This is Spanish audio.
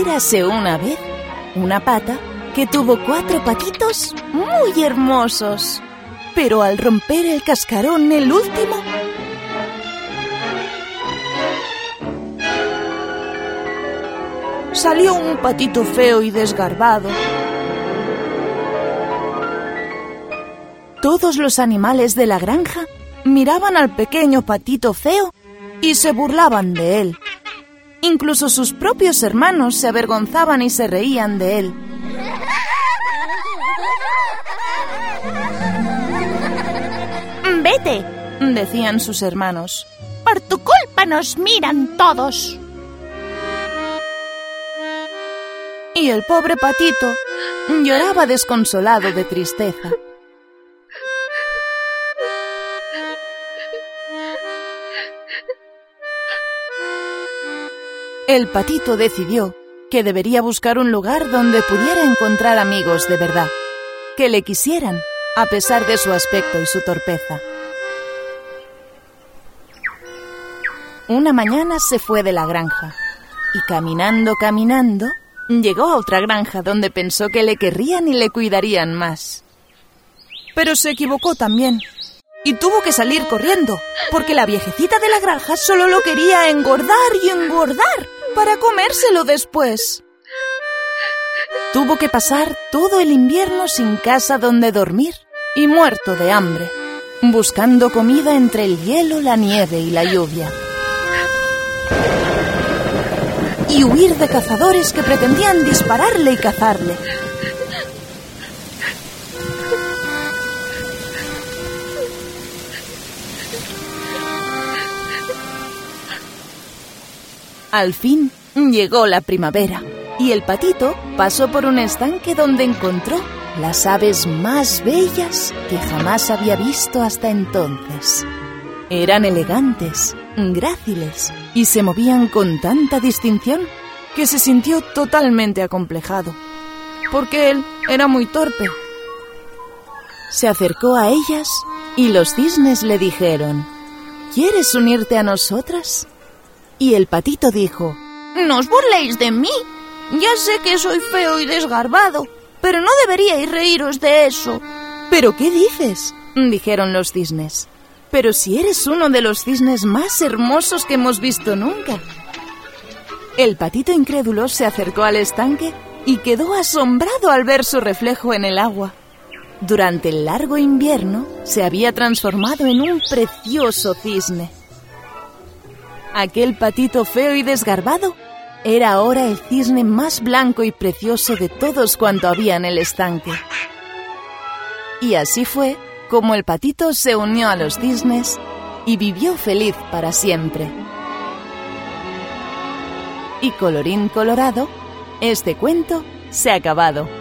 Érase una vez una pata que tuvo cuatro patitos muy hermosos. Pero al romper el cascarón, el último, salió un patito feo y desgarbado. Todos los animales de la granja miraban al pequeño patito feo y se burlaban de él. Incluso sus propios hermanos se avergonzaban y se reían de él. Vete, decían sus hermanos. Por tu culpa nos miran todos. Y el pobre patito lloraba desconsolado de tristeza. El patito decidió que debería buscar un lugar donde pudiera encontrar amigos de verdad, que le quisieran a pesar de su aspecto y su torpeza. Una mañana se fue de la granja y caminando, caminando, llegó a otra granja donde pensó que le querrían y le cuidarían más. Pero se equivocó también y tuvo que salir corriendo, porque la viejecita de la granja solo lo quería engordar y engordar para comérselo después. Tuvo que pasar todo el invierno sin casa donde dormir y muerto de hambre, buscando comida entre el hielo, la nieve y la lluvia. Y huir de cazadores que pretendían dispararle y cazarle. Al fin llegó la primavera y el patito pasó por un estanque donde encontró las aves más bellas que jamás había visto hasta entonces. Eran elegantes, gráciles y se movían con tanta distinción que se sintió totalmente acomplejado, porque él era muy torpe. Se acercó a ellas y los cisnes le dijeron, ¿Quieres unirte a nosotras? Y el patito dijo, No os burléis de mí. Ya sé que soy feo y desgarbado, pero no deberíais reíros de eso. ¿Pero qué dices? dijeron los cisnes. Pero si eres uno de los cisnes más hermosos que hemos visto nunca. El patito incrédulo se acercó al estanque y quedó asombrado al ver su reflejo en el agua. Durante el largo invierno se había transformado en un precioso cisne. Aquel patito feo y desgarbado era ahora el cisne más blanco y precioso de todos cuanto había en el estanque. Y así fue como el patito se unió a los cisnes y vivió feliz para siempre. Y colorín colorado, este cuento se ha acabado.